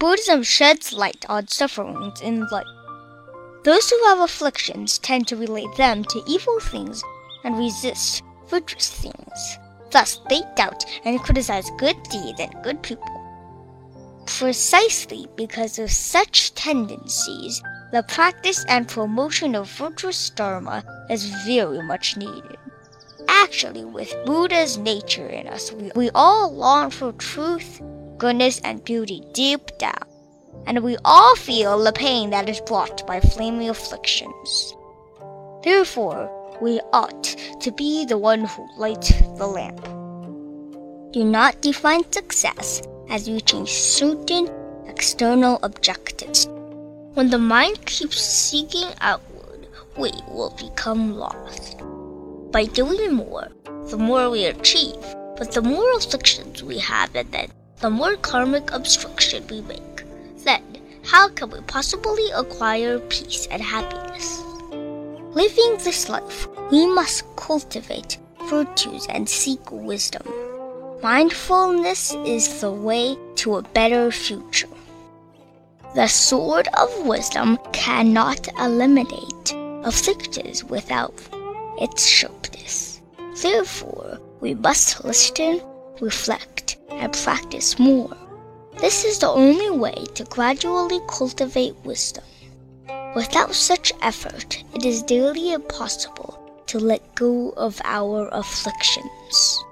Buddhism sheds light on sufferings in life. Those who have afflictions tend to relate them to evil things and resist virtuous things. Thus, they doubt and criticize good deeds and good people. Precisely because of such tendencies, the practice and promotion of virtuous dharma is very much needed. Actually, with Buddha's nature in us, we, we all long for truth, goodness, and beauty deep down, and we all feel the pain that is brought by flaming afflictions. Therefore, we ought to be the one who lights the lamp. Do not define success as reaching certain external objectives. When the mind keeps seeking outward, we will become lost. By doing more, the more we achieve, but the more afflictions we have, and then the more karmic obstruction we make. Then, how can we possibly acquire peace and happiness? Living this life, we must cultivate virtues and seek wisdom. Mindfulness is the way to a better future. The sword of wisdom cannot eliminate afflictions without its sharpness. Therefore, we must listen, reflect, and practice more. This is the only way to gradually cultivate wisdom. Without such effort, it is nearly impossible to let go of our afflictions.